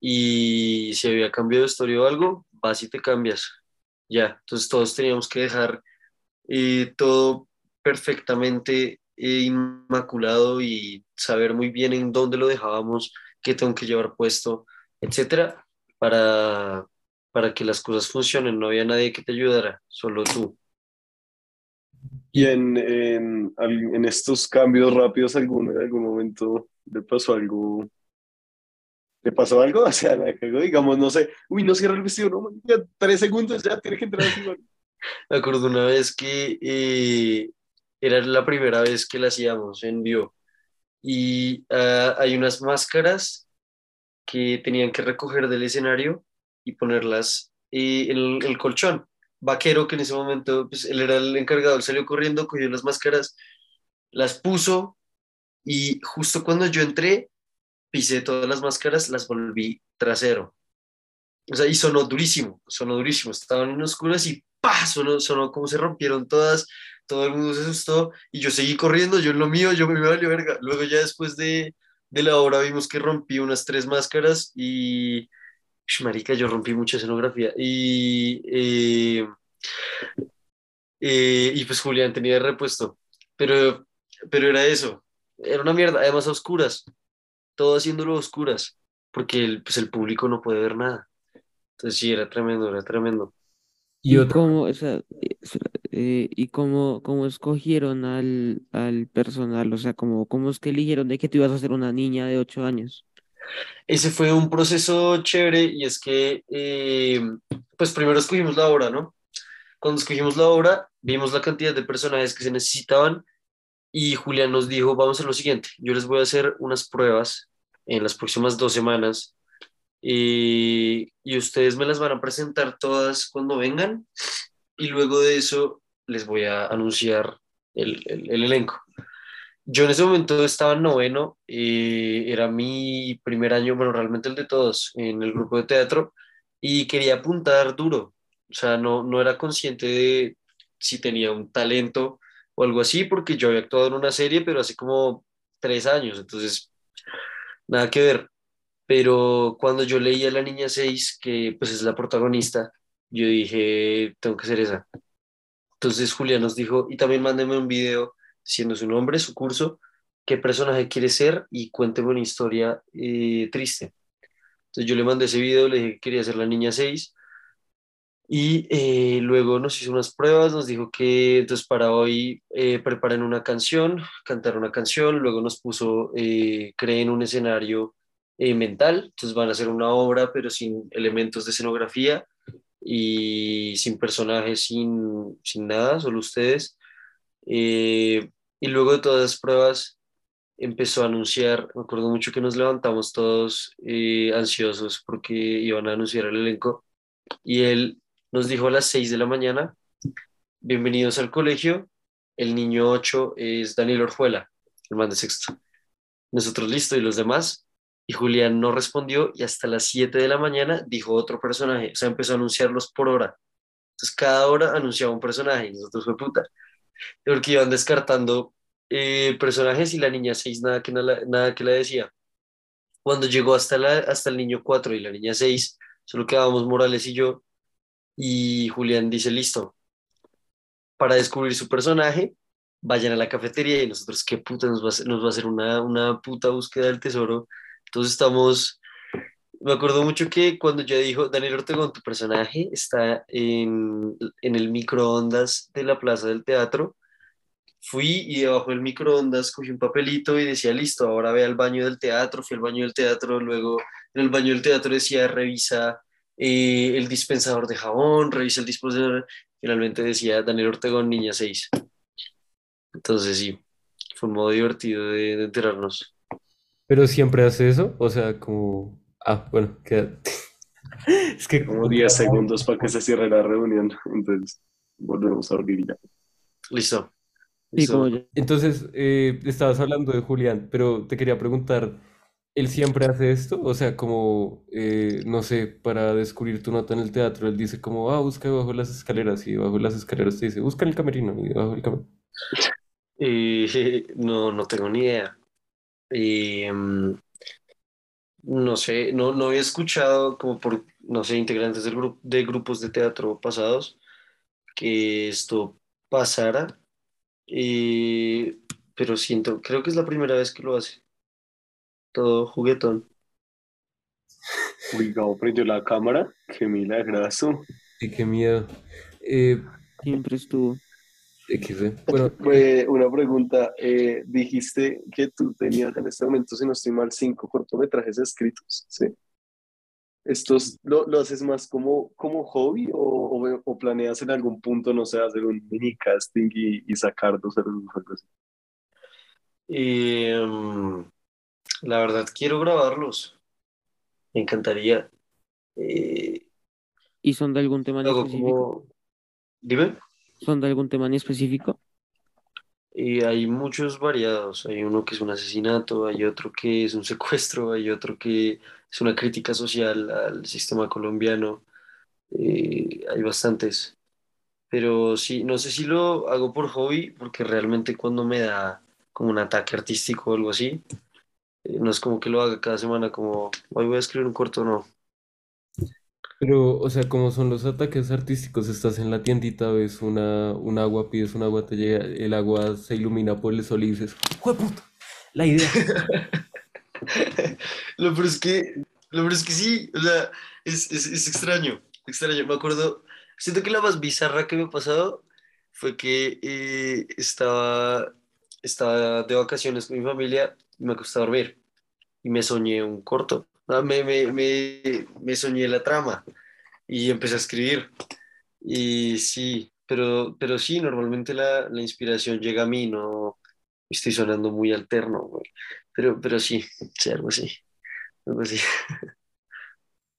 y si había cambio de vestuario o algo, vas y te cambias. Ya, entonces todos teníamos que dejar eh, todo perfectamente eh, inmaculado y saber muy bien en dónde lo dejábamos, qué tengo que llevar puesto, etcétera, para, para que las cosas funcionen. No había nadie que te ayudara, solo tú. Y en, en, en estos cambios rápidos, ¿alguno, en algún momento le pasó algo? ¿Le pasó algo? [LAUGHS] O sea, digamos, no sé, uy, no cierra el vestido, no, ya tres segundos, ya tiene que entrar así. Me acuerdo una vez que eh, era la primera vez que la hacíamos en vivo y ah, hay unas máscaras que tenían que recoger del escenario y ponerlas eh, en el, el colchón. Vaquero, que en ese momento pues, él era el encargado, él salió corriendo, cogió las máscaras, las puso y justo cuando yo entré, pisé todas las máscaras, las volví trasero. O sea, y sonó durísimo, sonó durísimo. Estaban en oscuras y ¡pah! Sonó, sonó como se rompieron todas, todo el mundo se asustó y yo seguí corriendo, yo en lo mío, yo me valió verga. Luego ya después de, de la obra vimos que rompí unas tres máscaras y... Marica, yo rompí mucha escenografía y... eh, eh, y pues Julián tenía repuesto, pero, pero era eso, era una mierda, además a oscuras, todo haciéndolo a oscuras, porque el, pues el público no puede ver nada. Entonces sí, era tremendo, era tremendo. Y ¿Y cómo, o sea, eh, y cómo, cómo escogieron al, al personal? O sea, cómo, cómo es que eligieron de que tú ibas a ser una niña de ocho años? Ese fue un proceso chévere y es que, eh, pues primero escogimos la obra, ¿no? Cuando escogimos la obra, vimos la cantidad de personajes que se necesitaban y Julián nos dijo, vamos a hacer lo siguiente, yo les voy a hacer unas pruebas en las próximas dos semanas y, y ustedes me las van a presentar todas cuando vengan y luego de eso les voy a anunciar el, el- el elenco. Yo en ese momento estaba en noveno, eh, era mi primer año, bueno, realmente el de todos, en el grupo de teatro, y quería apuntar duro. O sea, no, no era consciente de si tenía un talento o algo así, porque yo había actuado en una serie, pero hace como tres años, entonces nada que ver. Pero cuando yo leí a la niña 6, que pues es la protagonista, yo dije, tengo que ser esa. Entonces Julia nos dijo, y también mándeme un video siendo su nombre, su curso, qué personaje quiere ser y cuénteme una historia eh, triste. Entonces yo le mandé ese video, le dije que quería ser la niña 6 y eh, luego nos hizo unas pruebas, nos dijo que entonces para hoy eh, preparen una canción, cantar una canción, luego nos puso, eh, creen un escenario eh, mental, entonces van a hacer una obra pero sin elementos de escenografía y sin personajes, sin, sin nada, solo ustedes. Eh, y luego de todas las pruebas, empezó a anunciar, me acuerdo mucho que nos levantamos todos eh, ansiosos porque iban a anunciar el elenco y él nos dijo a las 6 de la mañana, bienvenidos al colegio, el niño 8 es Daniel Orjuela, el man de sexto. Nosotros listo y los demás. Y Julián no respondió y hasta las 7 de la mañana dijo otro personaje, o sea, empezó a anunciarlos por hora. Entonces cada hora anunciaba un personaje y nosotros fue puta. Porque iban descartando eh, personajes y la niña 6 nada que, nada, nada que la decía. Cuando llegó hasta, la, hasta el niño 4 y la niña 6, solo quedábamos Morales y yo. Y Julián dice, listo, para descubrir su personaje, vayan a la cafetería y nosotros, ¿qué puta nos va a hacer, una, una puta búsqueda del tesoro? Entonces estamos, me acuerdo mucho que cuando ya dijo, Daniel Ortegón, tu personaje está en, en el microondas de la plaza del teatro, fui y debajo del microondas cogí un papelito y decía, listo, ahora ve al baño del teatro, fui al baño del teatro, luego en el baño del teatro decía, revisa eh, el dispensador de jabón, revisa el dispensador, finalmente decía Daniel Ortegón, niña 6. Entonces sí, fue un modo divertido de, de enterarnos. Pero siempre hace eso, o sea, como... Ah, bueno, queda... [LAUGHS] Es que Como 10 segundos para que se cierre la reunión. Entonces, volvemos a abrir ya. Listo. Listo. Entonces, eh, estabas hablando de Julián, pero te quería preguntar, ¿él siempre hace esto? O sea, como, eh, no sé, para descubrir tu nota en el teatro, él dice como, ah, busca debajo de las escaleras, y debajo de las escaleras te dice, busca en el camerino, y debajo del camerino. [LAUGHS] No, no tengo ni idea. Mm, no sé, no, no había escuchado como por, no sé, integrantes del grupo, de grupos de teatro pasados que esto pasara, pero siento, creo que es la primera vez que lo hace. Todo juguetón. Uy, Gabo prendió la cámara. Qué milagroso. Y qué miedo. Eh, siempre estuvo. XD. [LAUGHS] Bueno, Fue una pregunta. eh, dijiste que tú tenías en este momento, si no estoy mal, cinco cortometrajes escritos, ¿sí? ¿Estos lo, lo haces más como, como hobby o, o- o planeas en algún punto, no sé, hacer un mini casting y, y sacar dos o algo así? Eh, la verdad, quiero grabarlos. Me encantaría. Eh, ¿Y son de algún tema en específico? como... Dime. ¿Son de algún tema en específico? Y hay muchos variados. Hay uno que es un asesinato, hay otro que es un secuestro, hay otro que es una crítica social al sistema colombiano. Eh, hay bastantes. Pero sí, no sé si lo hago por hobby, porque realmente cuando me da como un ataque artístico o algo así, no es como que lo haga cada semana, como hoy voy a escribir un corto, no. pero, o sea, como son los ataques artísticos, estás en la tiendita, ves una, un agua, pides un agua, te llega, el agua se ilumina por el sol y dices, ¡Jueputa! La idea. [LAUGHS] Lo peor es que, lo peor es que sí, o sea, es, es, es extraño, extraño. Me acuerdo, siento que la más bizarra que me ha pasado fue que eh, estaba, estaba de vacaciones con mi familia y me acosté a dormir y me soñé un corto. Me, me, me, me soñé la trama y empecé a escribir. Y sí, pero, pero sí, normalmente la, la inspiración llega a mí, no estoy sonando muy alterno, güey. Pero, pero sí, sí, algo así. Algo así. [LAUGHS]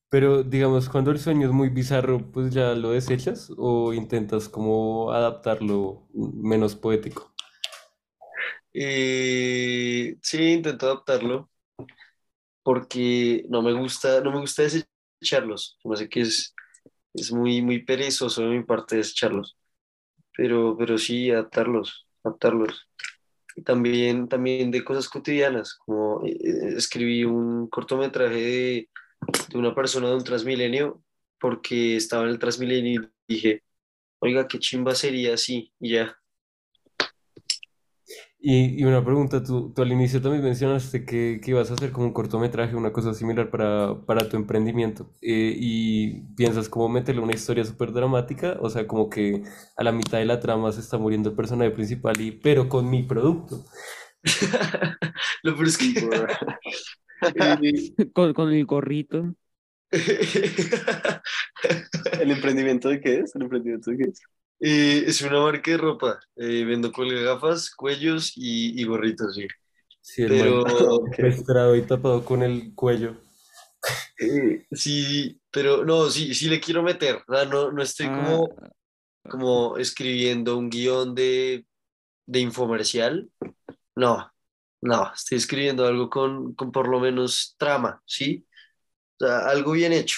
Pero, digamos, cuando el sueño es muy bizarro, pues ya lo desechas o intentas como adaptarlo menos poético. Eh, sí, intento adaptarlo porque no me gusta, no me gusta desecharlos. Me sé que es, es muy, muy perezoso de mi parte desecharlos. Pero, pero sí, adaptarlos, adaptarlos. Y también, también de cosas cotidianas, como eh, eh, escribí un cortometraje de, de una persona de un Transmilenio porque estaba en el Transmilenio y dije, oiga, qué chimba sería así, y ya. Y, y una pregunta, tú, tú al inicio también mencionaste que, que ibas a hacer como un cortometraje, una cosa similar para, para tu emprendimiento. Eh, y piensas como meterle una historia súper dramática, o sea, como que a la mitad de la trama se está muriendo el personaje principal, y, pero con mi producto. [LAUGHS] Lo peor es que... [LAUGHS] [LAUGHS] Con, con el gorrito. ¿El emprendimiento de qué es? ¿El emprendimiento de qué es? Eh, es una marca de ropa. Eh, vendo cuelga gafas, cuellos y, y gorritos, sí. Sí, el Pero secuestrado [LAUGHS] [LAUGHS] y tapado con el cuello. eh, sí, pero no, sí, sí le quiero meter. No, no estoy Ah, como, como escribiendo un guion de, de infomercial. No, no, estoy escribiendo algo con, con por lo menos trama, ¿sí? O sea, algo bien hecho.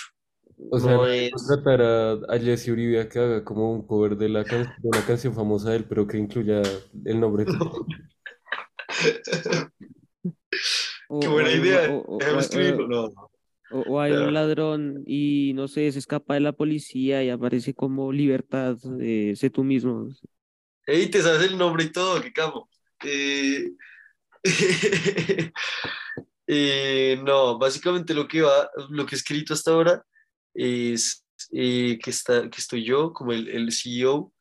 O sea, No no que es... contratar a, a Jesse Uribe a que haga como un cover de, la can- de una canción famosa de él, pero que incluya el nombre tuyo. [LAUGHS] o, Qué o buena hay un- idea. o- o- Déjame o- escribirlo. o- No, o- o hay un ladrón y no sé, se escapa de la policía y aparece como libertad, eh, sé tú mismo. Ey, te sabes el nombre y todo, qué capo. Eh, [LAUGHS] eh, no, básicamente lo que va, lo que he escrito hasta ahora es que, está, que estoy yo como el, el CEO,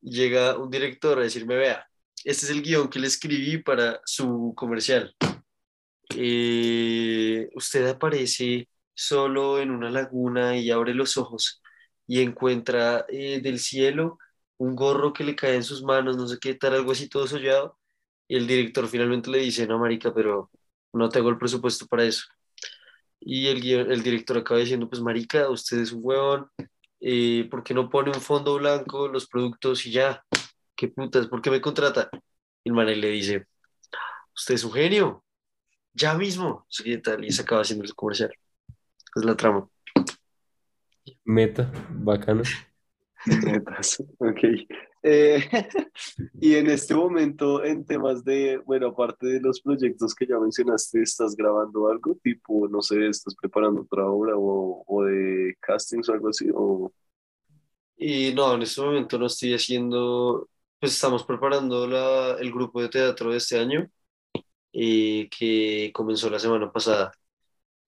llega un director a decirme, vea, este es el guion que le escribí para su comercial. Eh, usted aparece solo en una laguna y abre los ojos y encuentra eh, del cielo un gorro que le cae en sus manos, no sé qué tal, algo así todo sollado. Y el director finalmente le dice, no, marica, pero no tengo el presupuesto para eso. Y el, el director acaba diciendo, pues marica, usted es un huevón, eh, ¿por qué no pone un fondo blanco, los productos y ya? ¿Qué putas? ¿Por qué me contrata? Y el man le dice, usted es un genio, ya mismo. ¿qué tal? Y se acaba haciendo el comercial. Es la trama. Meta, bacano. Metas, ok. Eh, [LAUGHS] y en este momento, en temas de, bueno, aparte de los proyectos que ya mencionaste, ¿estás grabando algo? Tipo, no sé, ¿estás preparando otra obra o, o de castings o algo así? O, Y no, en este momento no estoy haciendo, pues estamos preparando la, el grupo de teatro de este año, eh, que comenzó la semana pasada.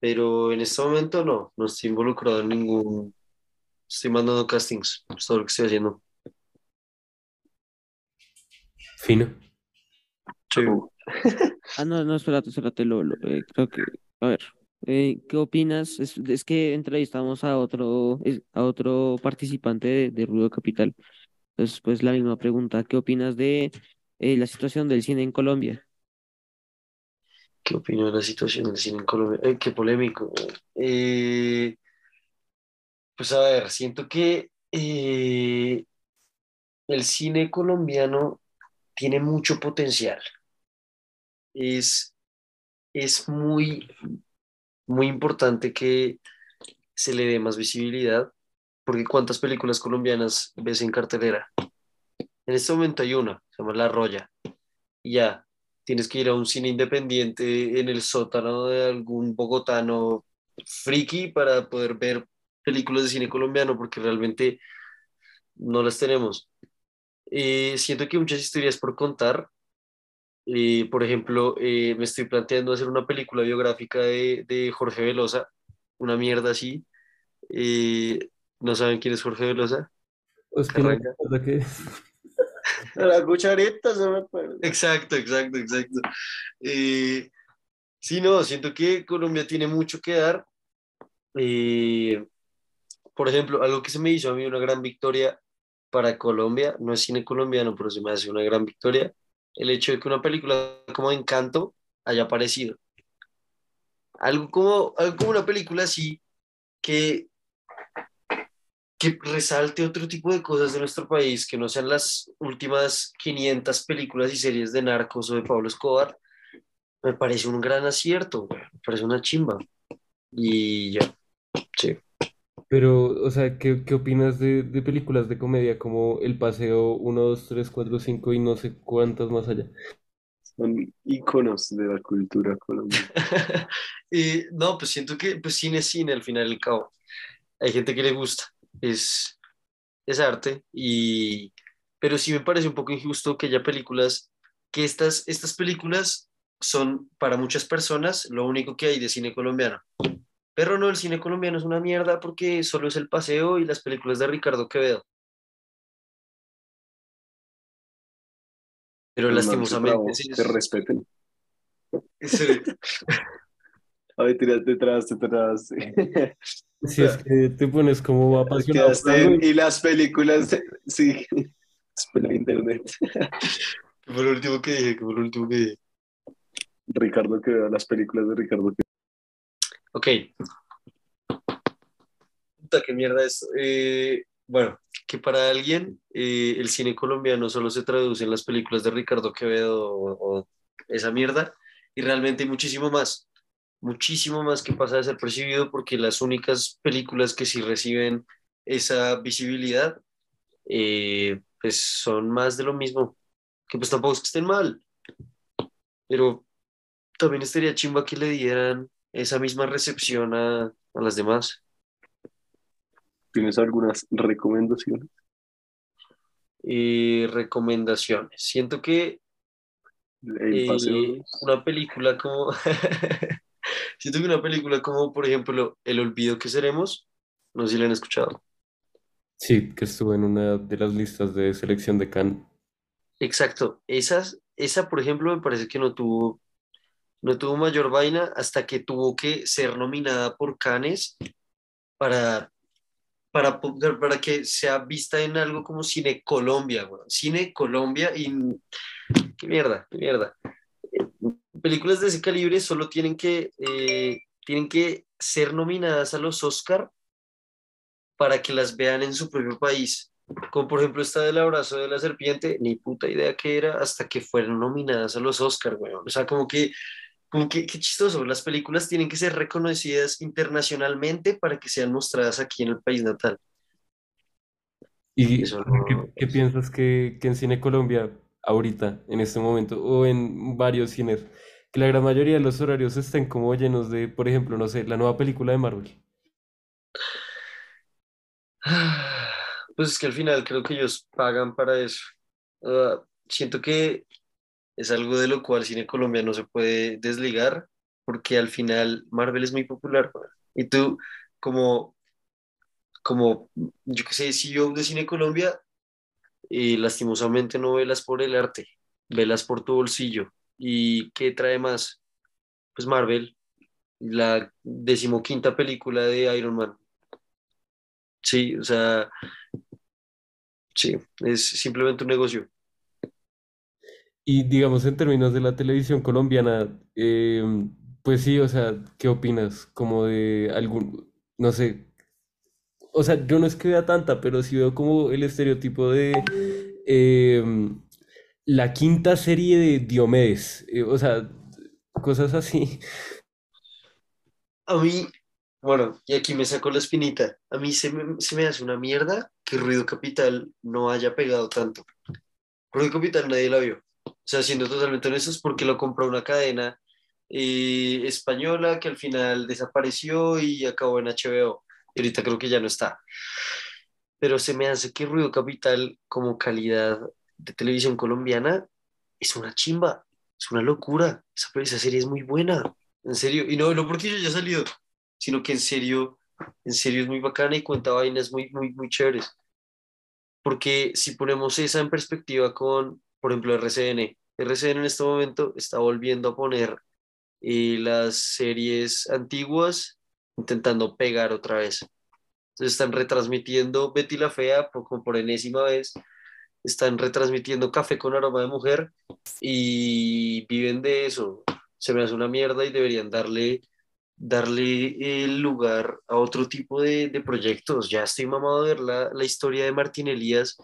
Pero en este momento no, no estoy involucrado en ningún, estoy mandando castings, es todo lo que estoy haciendo. Fino. Sí. o- [LAUGHS] Ah, no, no, espérate, espérate, lo, lo, eh, creo que, a ver, eh, ¿qué opinas? Es, es que entrevistamos a otro, a otro participante de, de Ruido Capital. Entonces, pues la misma pregunta, ¿qué opinas de eh, la situación del cine en Colombia? ¿Qué opino de la situación del cine en Colombia? Eh, qué polémico. Eh, pues a ver, siento que eh, el cine colombiano tiene mucho potencial. Es, es muy, muy importante que se le dé más visibilidad, porque ¿cuántas películas colombianas ves en cartelera? En este momento hay una, se llama La Roya, ya, tienes que ir a un cine independiente en el sótano de algún bogotano friki para poder ver películas de cine colombiano, porque realmente no las tenemos. Eh, siento que hay muchas historias por contar. Eh, por ejemplo, eh, me estoy planteando hacer una película biográfica de, de Jorge Velosa, una mierda así. Eh, ¿no saben quién es Jorge Velosa? Es que no que... [LAUGHS] La cucharita, se me acuerda. Exacto, exacto, exacto. Eh, sí, no, siento que Colombia tiene mucho que dar. Eh, por ejemplo, algo que se me hizo a mí una gran victoria para Colombia, no es cine colombiano, pero se me hace una gran victoria, el hecho de que una película como Encanto haya aparecido. Algo como, algo como una película así que, que resalte otro tipo de cosas de nuestro país, que no sean las últimas 500 películas y series de Narcos o de Pablo Escobar, me parece un gran acierto, me parece una chimba. Y ya, sí. Pero, o sea, ¿qué, qué opinas de, de películas de comedia como El Paseo 1, 2, 3, 4, 5 y no sé cuántas más allá? Son íconos de la cultura colombiana. [LAUGHS] Y, no, pues siento que pues cine es cine al final y al cabo. Hay gente que le gusta, es, es arte, y, pero sí me parece un poco injusto que haya películas, que estas, estas películas son para muchas personas lo único que hay de cine colombiano. Pero no, el cine colombiano es una mierda porque solo es El Paseo y las películas de Ricardo Quevedo. Pero lastimosamente sí te es- respeten. sí. [LAUGHS] A ver, tira detrás, detrás. [LAUGHS] Si es que te pones como apasionado por Quedaste y las películas, de- sí, [LAUGHS] espera internet. ¿Qué fue lo último que dije? ¿Qué fue lo último que dije? Ricardo que vea las películas de Ricardo que Ok. Puta, qué mierda es. Eh, bueno, que para alguien eh, el cine colombiano solo se traduce en las películas de Ricardo Quevedo o, o esa mierda, y realmente hay muchísimo más, muchísimo más que pasa de ser percibido porque las únicas películas que sí reciben esa visibilidad, eh, pues son más de lo mismo, que pues tampoco es que estén mal, pero también estaría chimba que le dieran esa misma recepción a, a las demás. tienes algunas recomendaciones. Y recomendaciones. Siento que eh, una película como, [LAUGHS] siento que una película como, por ejemplo, El olvido que seremos, no sé si la han escuchado. Sí, que estuvo en una de las listas de selección de Cannes. Exacto, esas, esa, por ejemplo, me parece que no tuvo, no tuvo mayor vaina hasta que tuvo que ser nominada por Cannes para, para, para que sea vista en algo como Cine Colombia, güey. Cine Colombia y qué mierda, qué mierda. Películas de ese calibre solo tienen que, eh, tienen que ser nominadas a los Oscar para que las vean en su propio país. Como por ejemplo esta del abrazo de la serpiente, ni puta idea que era hasta que fueron nominadas a los Oscar, weón. O sea, como que, que, qué chistoso, las películas tienen que ser reconocidas internacionalmente para que sean mostradas aquí en el país natal. ¿Y Eso qué, no, qué piensas que, que en Cine Colombia, ahorita, en este momento, o en varios cines, que la gran mayoría de los horarios estén como llenos de, por ejemplo, no sé, la nueva película de Marvel? [SIGHS] Pues es que al final creo que ellos pagan para eso. Ah, siento que es algo de lo cual Cine Colombia no se puede desligar, porque al final Marvel es muy popular. Y tú, como, como, yo qué sé, CEO de Cine Colombia, y lastimosamente no velas por el arte, velas por tu bolsillo. ¿Y qué trae más? Pues Marvel, la decimoquinta película de Iron Man. Sí, o sea, sí, es simplemente un negocio. Y digamos, en términos de la televisión colombiana, eh, pues sí, o sea, ¿qué opinas? Como de algún, no sé, o sea, yo no es que vea tanta, pero sí veo como el estereotipo de eh, la quinta serie de Diomedes, eh, o sea, cosas así. A mí, bueno, y aquí me sacó la espinita, a mí se me, se me hace una mierda que Ruido Capital no haya pegado tanto. Ruido Capital nadie la vio. Sea, siendo totalmente honestos, porque lo compró una cadena eh, española que al final desapareció y acabó en HBO. Y ahorita creo que ya no está. Pero se me hace que Ruido Capital, como calidad de televisión colombiana, es una chimba, es una locura. Esa, esa serie es muy buena, en serio. Y no, no porque yo haya salido, sino que en serio, en serio es muy bacana y cuenta vainas muy, muy, muy chéveres. Porque si ponemos esa en perspectiva con, por ejemplo, RCN, RCN en este momento está volviendo a poner eh, las series antiguas intentando pegar otra vez. Entonces están retransmitiendo Betty la Fea por, por enésima vez, están retransmitiendo Café con aroma de mujer y viven de eso. Se me hace una mierda y deberían darle, darle el lugar a otro tipo de, de proyectos. Ya estoy mamado de ver la, la historia de Martín Elías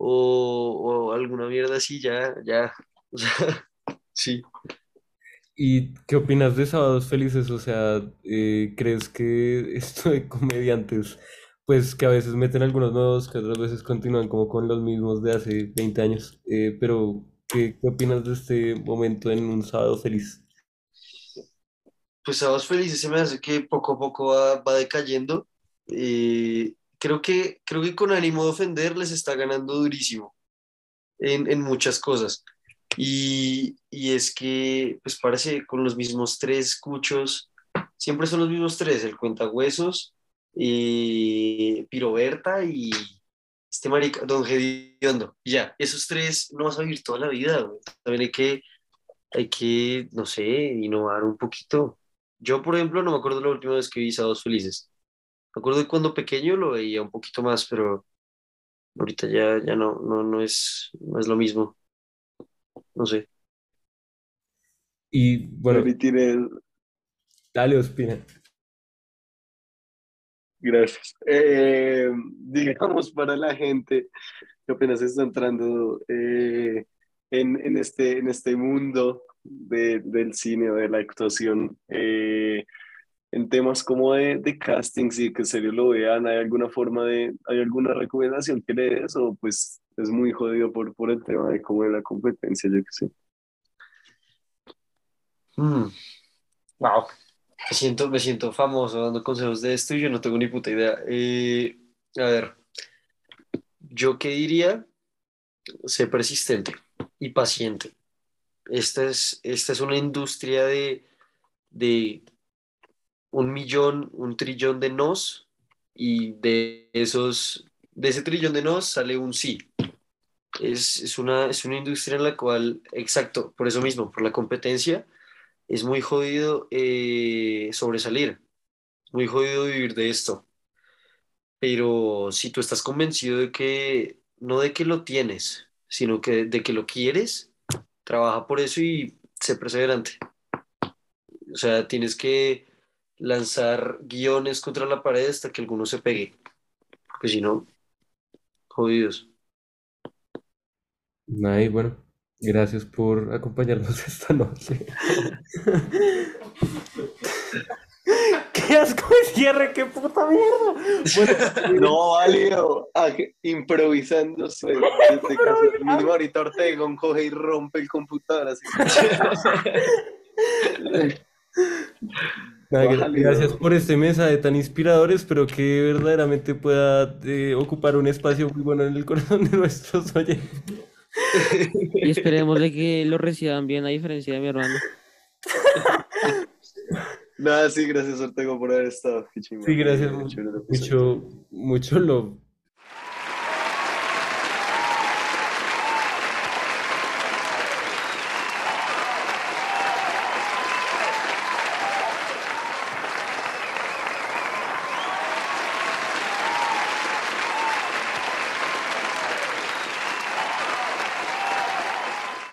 o, o alguna mierda así, ya, ya. O sea, [LAUGHS] sí. ¿Y qué opinas de Sábados Felices? O sea, eh, ¿crees que [LAUGHS] esto de comediantes, pues que a veces meten algunos nuevos, que otras veces continúan como con los mismos de hace 20 años? Eh, pero, ¿qué, qué opinas de este momento en un Sábado Feliz? Pues Sábados Felices se me hace que poco a poco va, va decayendo. Eh, creo que, creo que con ánimo de ofender les está ganando durísimo en, en muchas cosas. Y, y es que, pues parece con los mismos tres cuchos, siempre son los mismos tres, el cuentahuesos, eh, Piroberta y este marica, Don Gediondo. Ya, esos tres no vas a vivir toda la vida, güey. También hay que, hay que, no sé, innovar un poquito. Yo, por ejemplo, no me acuerdo la última vez que vi Sábados Felices. Me acuerdo de cuando pequeño lo veía un poquito más, pero ahorita ya, ya no, no, no es, no es lo mismo. No sé. Y bueno, tiene, dale, Ospina. gracias. Eh, digamos para la gente que apenas está entrando eh, en, en este, en este mundo de- del cine o de la actuación, eh, en temas como de, de castings y que en serio lo vean, ¿hay alguna forma de, hay alguna recomendación que le des o pues es muy jodido por, por el tema de cómo es la competencia, yo qué sé? Wow. Me siento, me siento famoso dando consejos de esto y yo no tengo ni puta idea. Eh, a ver, ¿yo qué diría? Sé persistente y paciente. Esta es, esta es una industria de, de un millón, un trillón de nos y de esos, de ese trillón de nos sale un sí. Es, es una, es una industria en la cual, exacto, por eso mismo, por la competencia, es muy jodido eh, sobresalir, es muy jodido vivir de esto. Pero si tú estás convencido de que, no de que lo tienes, sino que de que lo quieres, trabaja por eso y sé perseverante. O sea, tienes que lanzar guiones contra la pared hasta que alguno se pegue, porque si no, jodidos. Ay, bueno, gracias por acompañarnos [LAUGHS] esta noche. [LAUGHS] ¡Qué asco de cierre! ¡Qué puta mierda! Bueno, [LAUGHS] No, válido. Ah, en este caso, mínimo ahorita Ortegón coge y rompe el computador así. Gracias por este mensaje tan inspirador. Espero que verdaderamente pueda eh, ocupar un espacio muy bueno en el corazón de nuestros oyentes. Y esperemos de que lo reciban bien, a diferencia de mi hermano. [LAUGHS] Nada, sí, gracias Ortego por haber estado. Qué. Sí, gracias episodio. mucho, mucho lo